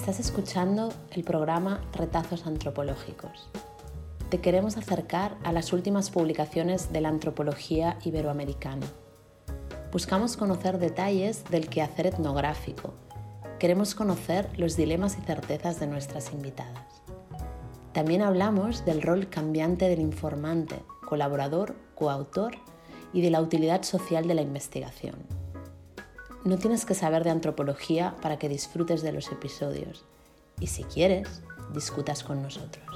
Estás escuchando el programa Retazos Antropológicos. Te queremos acercar a las últimas publicaciones de la antropología iberoamericana. Buscamos conocer detalles del quehacer etnográfico. Queremos conocer los dilemas y certezas de nuestras invitadas. También hablamos del rol cambiante del informante, colaborador, coautor y de la utilidad social de la investigación. No tienes que saber de antropología para que disfrutes de los episodios y si quieres, discutas con nosotros.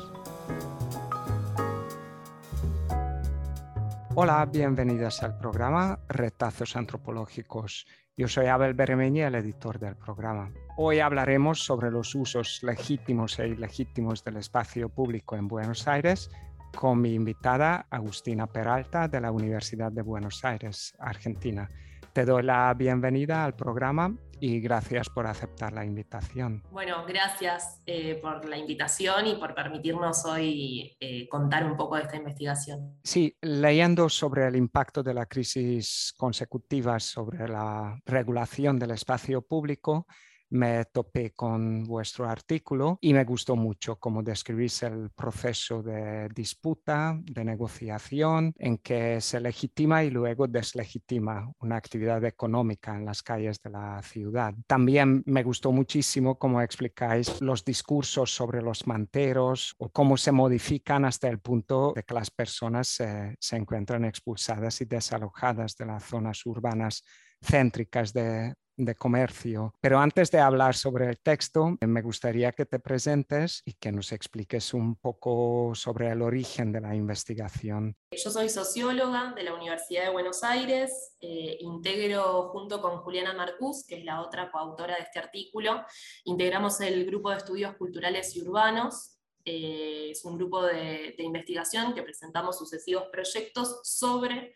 Hola, bienvenidas al programa Retazos Antropológicos. Yo soy Abel Beremeñi, el editor del programa. Hoy hablaremos sobre los usos legítimos e ilegítimos del espacio público en Buenos Aires con mi invitada Agustina Peralta de la Universidad de Buenos Aires, Argentina. Te doy la bienvenida al programa y gracias por aceptar la invitación. Bueno, gracias eh, por la invitación y por permitirnos hoy eh, contar un poco de esta investigación. Sí, leyendo sobre el impacto de la crisis consecutiva sobre la regulación del espacio público, me topé con vuestro artículo y me gustó mucho cómo describís el proceso de disputa, de negociación, en que se legitima y luego deslegitima una actividad económica en las calles de la ciudad. También me gustó muchísimo cómo explicáis los discursos sobre los manteros o cómo se modifican hasta el punto de que las personas se, encuentran expulsadas y desalojadas de las zonas urbanas céntricas de, de comercio. Pero antes de hablar sobre el texto, me gustaría que te presentes y que nos expliques un poco sobre el origen de la investigación. Yo soy socióloga de la Universidad de Buenos Aires, eh, integro junto con Juliana Marcús, que es la otra coautora de este artículo, integramos el grupo de estudios culturales y urbanos. Eh, es un grupo de investigación que presentamos sucesivos proyectos sobre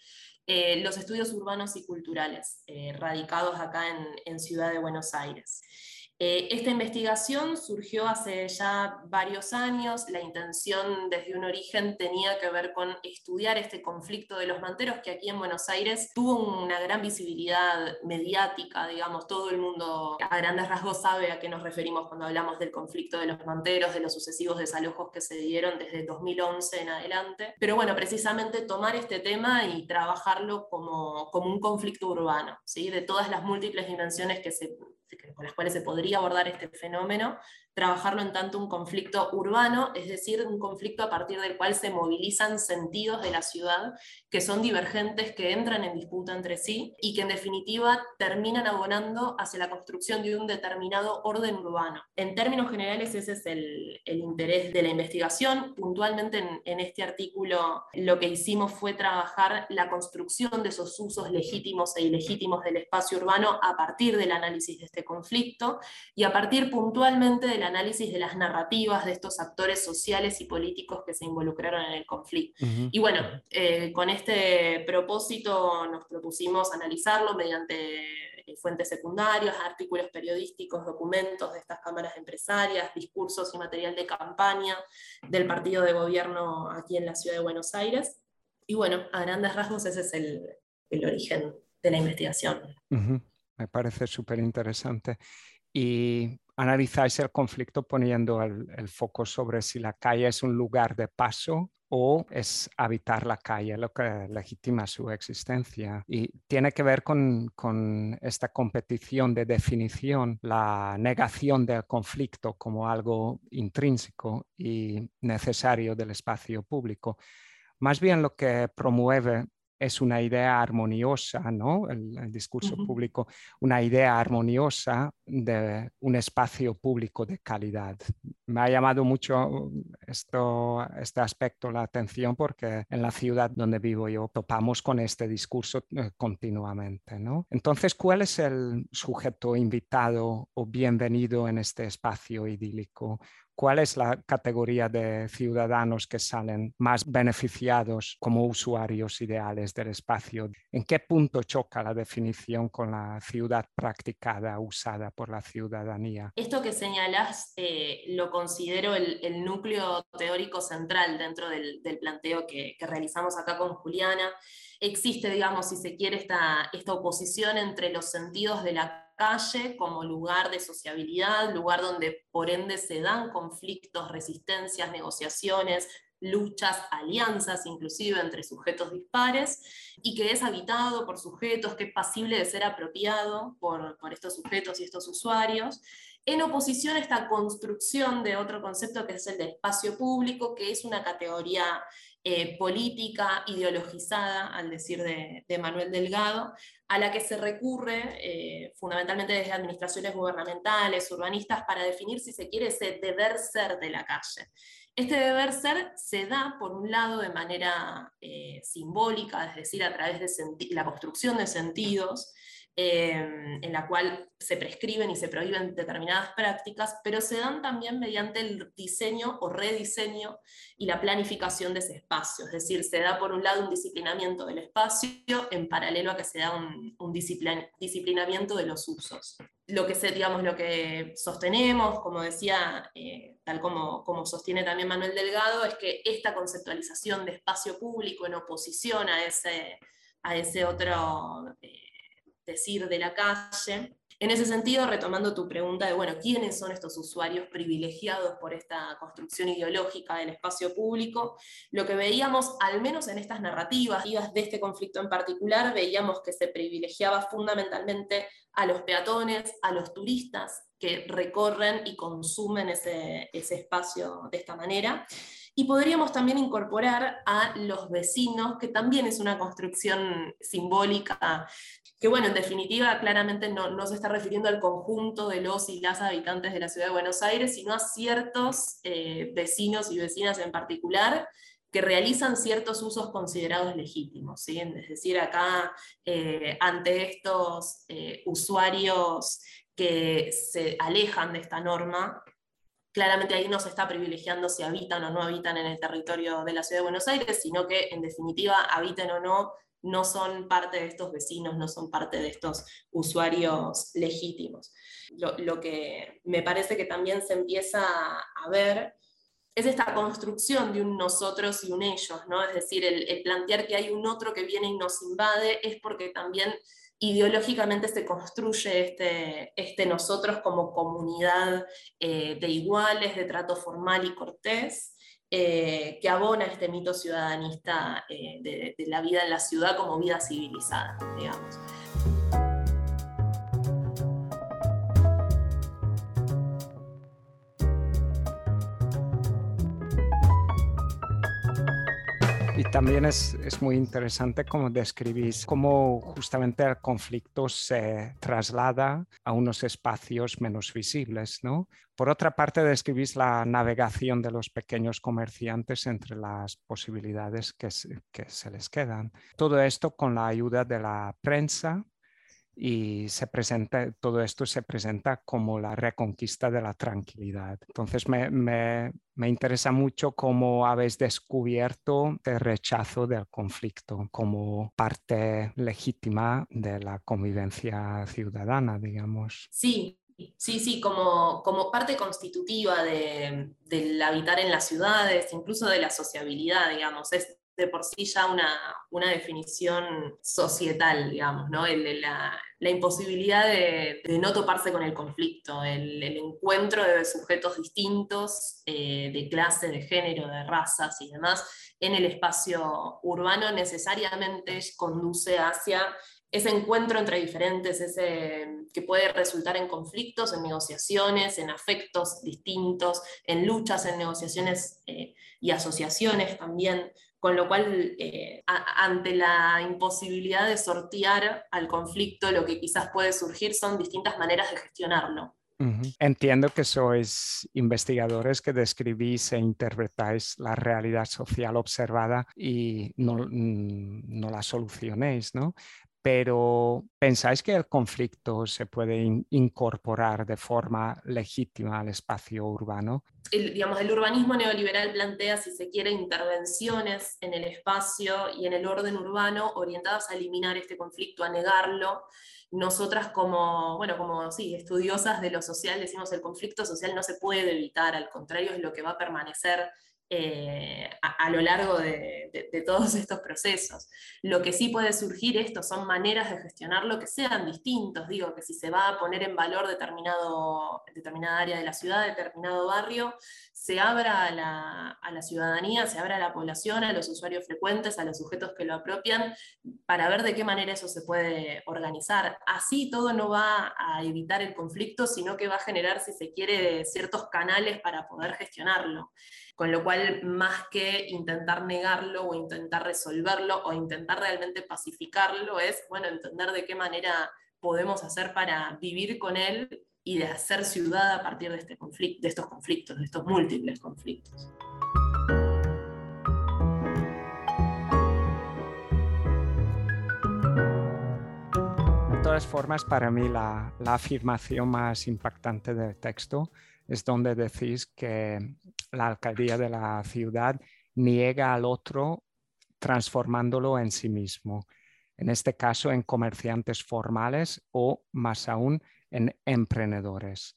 eh, los estudios urbanos y culturales eh, radicados acá en, Ciudad de Buenos Aires. Eh, esta investigación surgió hace ya varios años, la intención desde un origen tenía que ver con estudiar este conflicto de los manteros que aquí en Buenos Aires tuvo una gran visibilidad mediática, digamos, todo el mundo a grandes rasgos sabe a qué nos referimos cuando hablamos del conflicto de los manteros, de los sucesivos desalojos que se dieron desde 2011 en adelante. Pero bueno, precisamente tomar este tema y trabajarlo como, como un conflicto urbano, ¿sí? de todas las múltiples dimensiones que se con las cuales se podría abordar este fenómeno, trabajarlo en tanto un conflicto urbano, es decir, un conflicto a partir del cual se movilizan sentidos de la ciudad que son divergentes, que entran en disputa entre sí y que en definitiva terminan abonando hacia la construcción de un determinado orden urbano. En términos generales ese es el, interés de la investigación. Puntualmente en, en este artículo lo que hicimos fue trabajar la construcción de esos usos legítimos e ilegítimos del espacio urbano a partir del análisis de este conflicto y a partir puntualmente de la análisis de las narrativas de estos actores sociales y políticos que se involucraron en el conflicto. Y bueno, eh, con este propósito nos propusimos analizarlo mediante eh, fuentes secundarias, artículos periodísticos, documentos de estas cámaras empresarias, discursos y material de campaña del partido de gobierno aquí en la ciudad de Buenos Aires. Y bueno, a grandes rasgos ese es el, el origen de la investigación. Me parece súper interesante. Y analizáis el conflicto poniendo el, foco sobre si la calle es un lugar de paso o es habitar la calle lo que legitima su existencia. Y tiene que ver con, con, esta competición de definición, la negación del conflicto como algo intrínseco y necesario del espacio público. Más bien lo que promueve es una idea armoniosa, ¿no? El, discurso público, una idea armoniosa de un espacio público de calidad. Me ha llamado mucho esto, este aspecto la atención porque en la ciudad donde vivo yo topamos con este discurso eh, continuamente, ¿no? Entonces, ¿cuál es el sujeto invitado o bienvenido en este espacio idílico? ¿Cuál es la categoría de ciudadanos que salen más beneficiados como usuarios ideales del espacio? ¿En qué punto choca la definición con la ciudad practicada, usada por la ciudadanía? Esto que señalas eh, lo considero el, núcleo teórico central dentro del, planteo que, que, realizamos acá con Juliana. Existe, digamos, si se quiere, esta, esta oposición entre los sentidos de la calle como lugar de sociabilidad, lugar donde por ende se dan conflictos, resistencias, negociaciones, luchas, alianzas inclusive entre sujetos dispares, y que es habitado por sujetos, que es pasible de ser apropiado por, por estos sujetos y estos usuarios, en oposición a esta construcción de otro concepto que es el de espacio público, que es una categoría eh, política ideologizada, al decir de, Manuel Delgado, a la que se recurre eh, fundamentalmente desde administraciones gubernamentales, urbanistas, para definir si se quiere ese deber ser de la calle. Este deber ser se da, por un lado, de manera eh, simbólica, es decir, a través de la construcción de sentidos, Em, en la cual se prescriben y se prohíben determinadas prácticas, pero se dan también mediante el diseño o rediseño y la planificación de ese espacio. Es decir, se da por un lado un disciplinamiento del espacio en paralelo a que se da un, disciplinamiento de los usos. Lo que, se, digamos, lo que sostenemos, como decía, eh, tal como, como sostiene también Manuel Delgado, es que esta conceptualización de espacio público en oposición a ese, a ese otro... Eh, decir, de la calle. En ese sentido, retomando tu pregunta de, bueno, ¿quiénes son estos usuarios privilegiados por esta construcción ideológica del espacio público? Lo que veíamos, al menos en estas narrativas de este conflicto en particular, veíamos que se privilegiaba fundamentalmente a los peatones, a los turistas que recorren y consumen ese, ese espacio de esta manera. Y podríamos también incorporar a los vecinos, que también es una construcción simbólica, que bueno, en definitiva claramente no, se está refiriendo al conjunto de los y las habitantes de la ciudad de Buenos Aires, sino a ciertos eh, vecinos y vecinas en particular que realizan ciertos usos considerados legítimos. ¿sí? Es decir, acá eh, ante estos eh, usuarios que se alejan de esta norma, claramente ahí no se está privilegiando si habitan o no habitan en el territorio de la ciudad de Buenos Aires, sino que en definitiva habiten o no, no son parte de estos vecinos, no son parte de estos usuarios legítimos. Lo, que me parece que también se empieza a ver es esta construcción de un nosotros y un ellos, ¿no? Es decir, el, el plantear que hay un otro que viene y nos invade es porque también ideológicamente se construye este, este nosotros como comunidad eh, de iguales, de trato formal y cortés, eh, que abona este mito ciudadanista eh, de, la vida en la ciudad como vida civilizada. También es, es, muy interesante cómo describís cómo justamente el conflicto se traslada a unos espacios menos visibles. ¿no? Por otra parte, describís la navegación de los pequeños comerciantes entre las posibilidades que, que se les quedan. Todo esto con la ayuda de la prensa y se presenta, todo esto se presenta como la reconquista de la tranquilidad. Entonces me, me, me interesa mucho cómo habéis descubierto el rechazo del conflicto como parte legítima de la convivencia ciudadana, digamos. Sí, Sí, sí, como, como parte constitutiva de, del habitar en las ciudades, incluso de la sociabilidad, digamos. Es de por sí ya una, una definición societal, digamos, ¿no? la, la, imposibilidad de, no toparse con el conflicto, el, el encuentro de sujetos distintos, eh, de clase, de género, de razas y demás, en el espacio urbano necesariamente conduce hacia ese encuentro entre diferentes, ese, que puede resultar en conflictos, en negociaciones, en afectos distintos, en luchas, en negociaciones eh, y asociaciones también con lo cual, eh, ante la imposibilidad de sortear al conflicto, lo que quizás puede surgir son distintas maneras de gestionarlo. Entiendo que sois investigadores que describís e interpretáis la realidad social observada y no, mm, no la solucionéis, ¿no? Pero ¿pensáis que el conflicto se puede incorporar de forma legítima al espacio urbano? El, digamos, el urbanismo neoliberal plantea, si se quiere, intervenciones en el espacio y en el orden urbano orientadas a eliminar este conflicto, a negarlo. Nosotras como, bueno, como sí, estudiosas de lo social decimos el conflicto social no se puede evitar, al contrario es lo que va a permanecer eh, a, lo largo de, todos estos procesos. Lo que sí puede surgir esto son maneras de gestionarlo que sean distintos. Digo que si se va a poner en valor determinado, determinada área de la ciudad, determinado barrio, se abra a la, a la ciudadanía, se abra a la población, a los usuarios frecuentes, a los sujetos que lo apropian, para ver de qué manera eso se puede organizar. Así todo no va a evitar el conflicto, sino que va a generar, si se quiere, ciertos canales para poder gestionarlo. Con lo cual, más que intentar negarlo o intentar resolverlo o intentar realmente pacificarlo, es, bueno, entender de qué manera podemos hacer para vivir con él y de hacer ciudad a partir de, este conflicto, de estos conflictos, de estos múltiples conflictos. De todas formas, para mí la, la afirmación más impactante del texto es donde decís que la alcaldía de la ciudad niega al otro transformándolo en sí mismo, en este caso en comerciantes formales o más aún en emprendedores.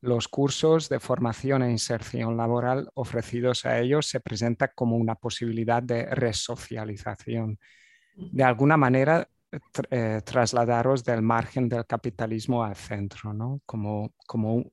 Los cursos de formación e inserción laboral ofrecidos a ellos se presentan como una posibilidad de resocialización. De alguna manera, eh, trasladaros del margen del capitalismo al centro, ¿no? como, como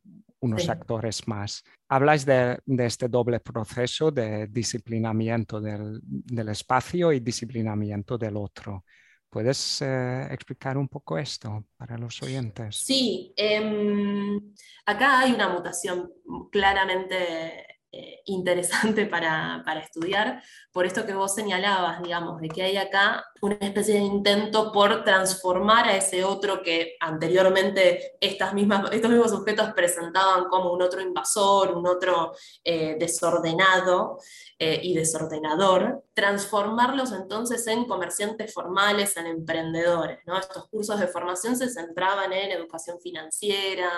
unos actores más. Habláis de, este doble proceso de disciplinamiento del, espacio y disciplinamiento del otro. ¿Puedes eh, explicar un poco esto para los oyentes? Sí, em, acá hay una mutación claramente eh, interesante para, para, estudiar, por esto que vos señalabas, digamos, de que hay acá una especie de intento por transformar a ese otro que anteriormente estas mismas, estos mismos sujetos presentaban como un otro invasor, un otro eh, desordenado eh, y desordenador, transformarlos entonces en comerciantes formales, en emprendedores. ¿no? Estos cursos de formación se centraban en educación financiera,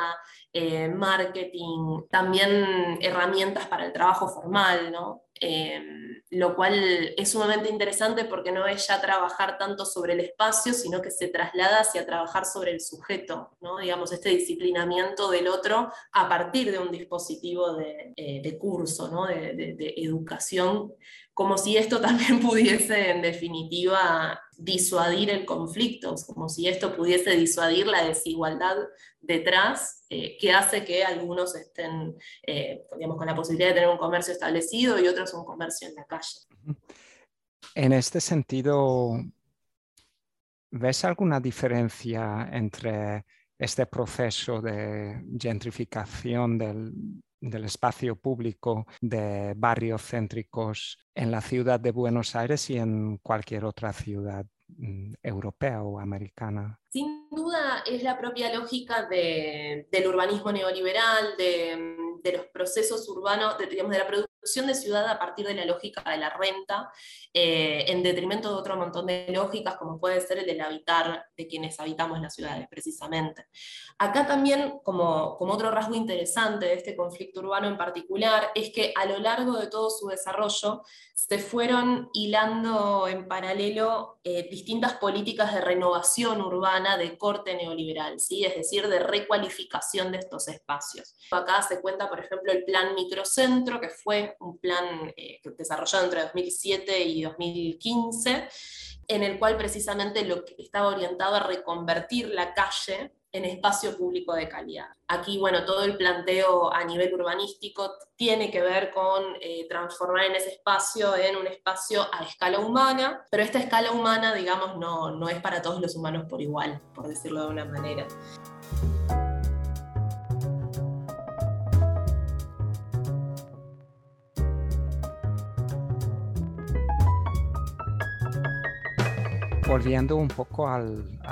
marketing, también herramientas para el trabajo formal. Em, lo cual es sumamente interesante porque no es ya trabajar tanto sobre el espacio, sino que se traslada hacia trabajar sobre el sujeto, ¿no? digamos, este disciplinamiento del otro a partir de un dispositivo de, eh, curso, ¿no? de, de educación, como si esto también pudiese, en definitiva, disuadir el conflicto, como si esto pudiese disuadir la desigualdad detrás, eh, que hace que algunos estén eh, digamos, con la posibilidad de tener un comercio establecido y otros un comercio en la calle. En este sentido, ¿ves alguna diferencia entre este proceso de gentrificación del, del espacio público de barrios céntricos en la ciudad de Buenos Aires y en cualquier otra ciudad Mm, europea o americana. Sin duda es la propia lógica del urbanismo neoliberal, de, los procesos urbanos, de, de de ciudad a partir de la lógica de la renta, eh, en detrimento de otro montón de lógicas, como puede ser el del habitar de quienes habitamos las ciudades, precisamente. Acá también, como, como otro rasgo interesante de este conflicto urbano en particular, es que a lo largo de todo su desarrollo se fueron hilando en paralelo eh, distintas políticas de renovación urbana de corte neoliberal, ¿sí? es decir, de recualificación de estos espacios. Acá se cuenta, por ejemplo, el plan microcentro, que fue un plan eh, desarrollado entre 2007 y 2015, en el cual precisamente lo que estaba orientado a reconvertir la calle en espacio público de calidad. Aquí, bueno, todo el planteo a nivel urbanístico tiene que ver con eh, transformar en ese espacio en un espacio a escala humana, pero esta escala humana, digamos, no, no es para todos los humanos por igual, por decirlo de una manera. Volviendo un poco a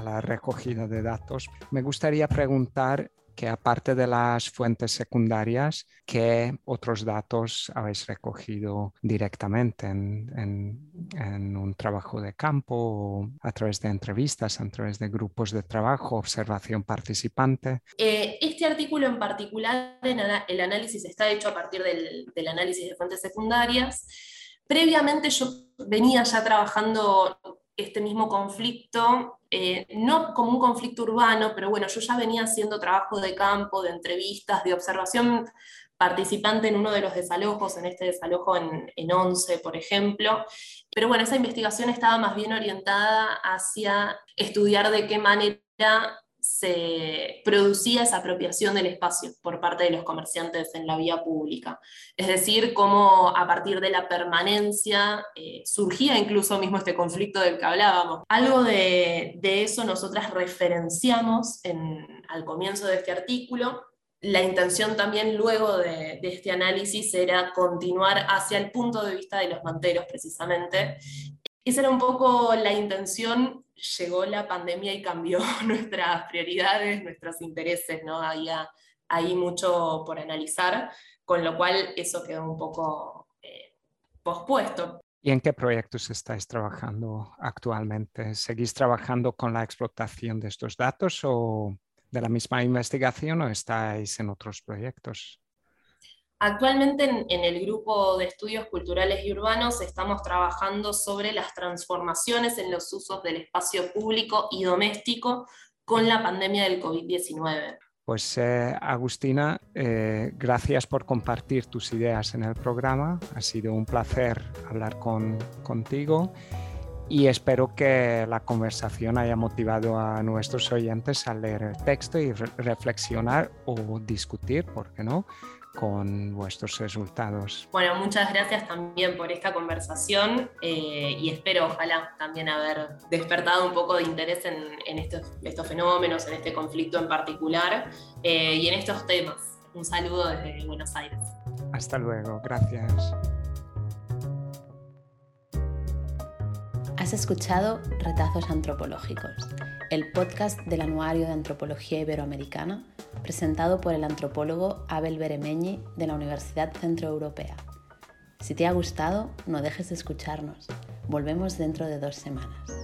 la recogida de datos, me gustaría preguntar que aparte de las fuentes secundarias, ¿qué otros datos habéis recogido directamente en, un trabajo de campo, a través de entrevistas, a través de grupos de trabajo, observación participante? Eh, este artículo en particular, el análisis está hecho a partir del análisis de fuentes secundarias. Previamente yo venía ya trabajando este mismo conflicto, eh, no como un conflicto urbano, pero bueno, yo ya venía haciendo trabajo de campo, de entrevistas, de observación participante en uno de los desalojos, en este desalojo en, en Once, por ejemplo. Pero bueno, esa investigación estaba más bien orientada hacia estudiar de qué manera se producía esa apropiación del espacio por parte de los comerciantes en la vía pública. Es decir, cómo a partir de la permanencia eh, surgía incluso mismo este conflicto del que hablábamos. Algo de, eso nosotras referenciamos al comienzo de este artículo. La intención también luego de, de este análisis era continuar hacia el punto de vista de los manteros precisamente. Esa era un poco la intención llegó la pandemia y cambió nuestras prioridades, nuestros intereses, ¿no? Había ahí mucho por analizar, con lo cual eso quedó un poco eh, pospuesto. ¿Y en qué proyectos estáis trabajando actualmente? ¿Seguís trabajando con la explotación de estos datos o de la misma investigación o estáis en otros proyectos? Actualmente en, el grupo de estudios culturales y urbanos estamos trabajando sobre las transformaciones en los usos del espacio público y doméstico con la pandemia del COVID-19. Pues eh, Agustina, eh, gracias por compartir tus ideas en el programa. Ha sido un placer hablar con, contigo y espero que la conversación haya motivado a nuestros oyentes a leer el texto y reflexionar o discutir, ¿por qué no?, con vuestros resultados. Bueno, muchas gracias también por esta conversación eh, y espero ojalá también haber despertado un poco de interés en, estos, fenómenos, en este conflicto en particular eh, y en estos temas. Un saludo desde Buenos Aires. Hasta luego, gracias. Has escuchado Retazos Antropológicos, el podcast del Anuario de Antropología Iberoamericana presentado por el antropólogo Abel Beremeñi de la Universidad Centroeuropea. Si te ha gustado, no dejes de escucharnos. Volvemos dentro de dos semanas.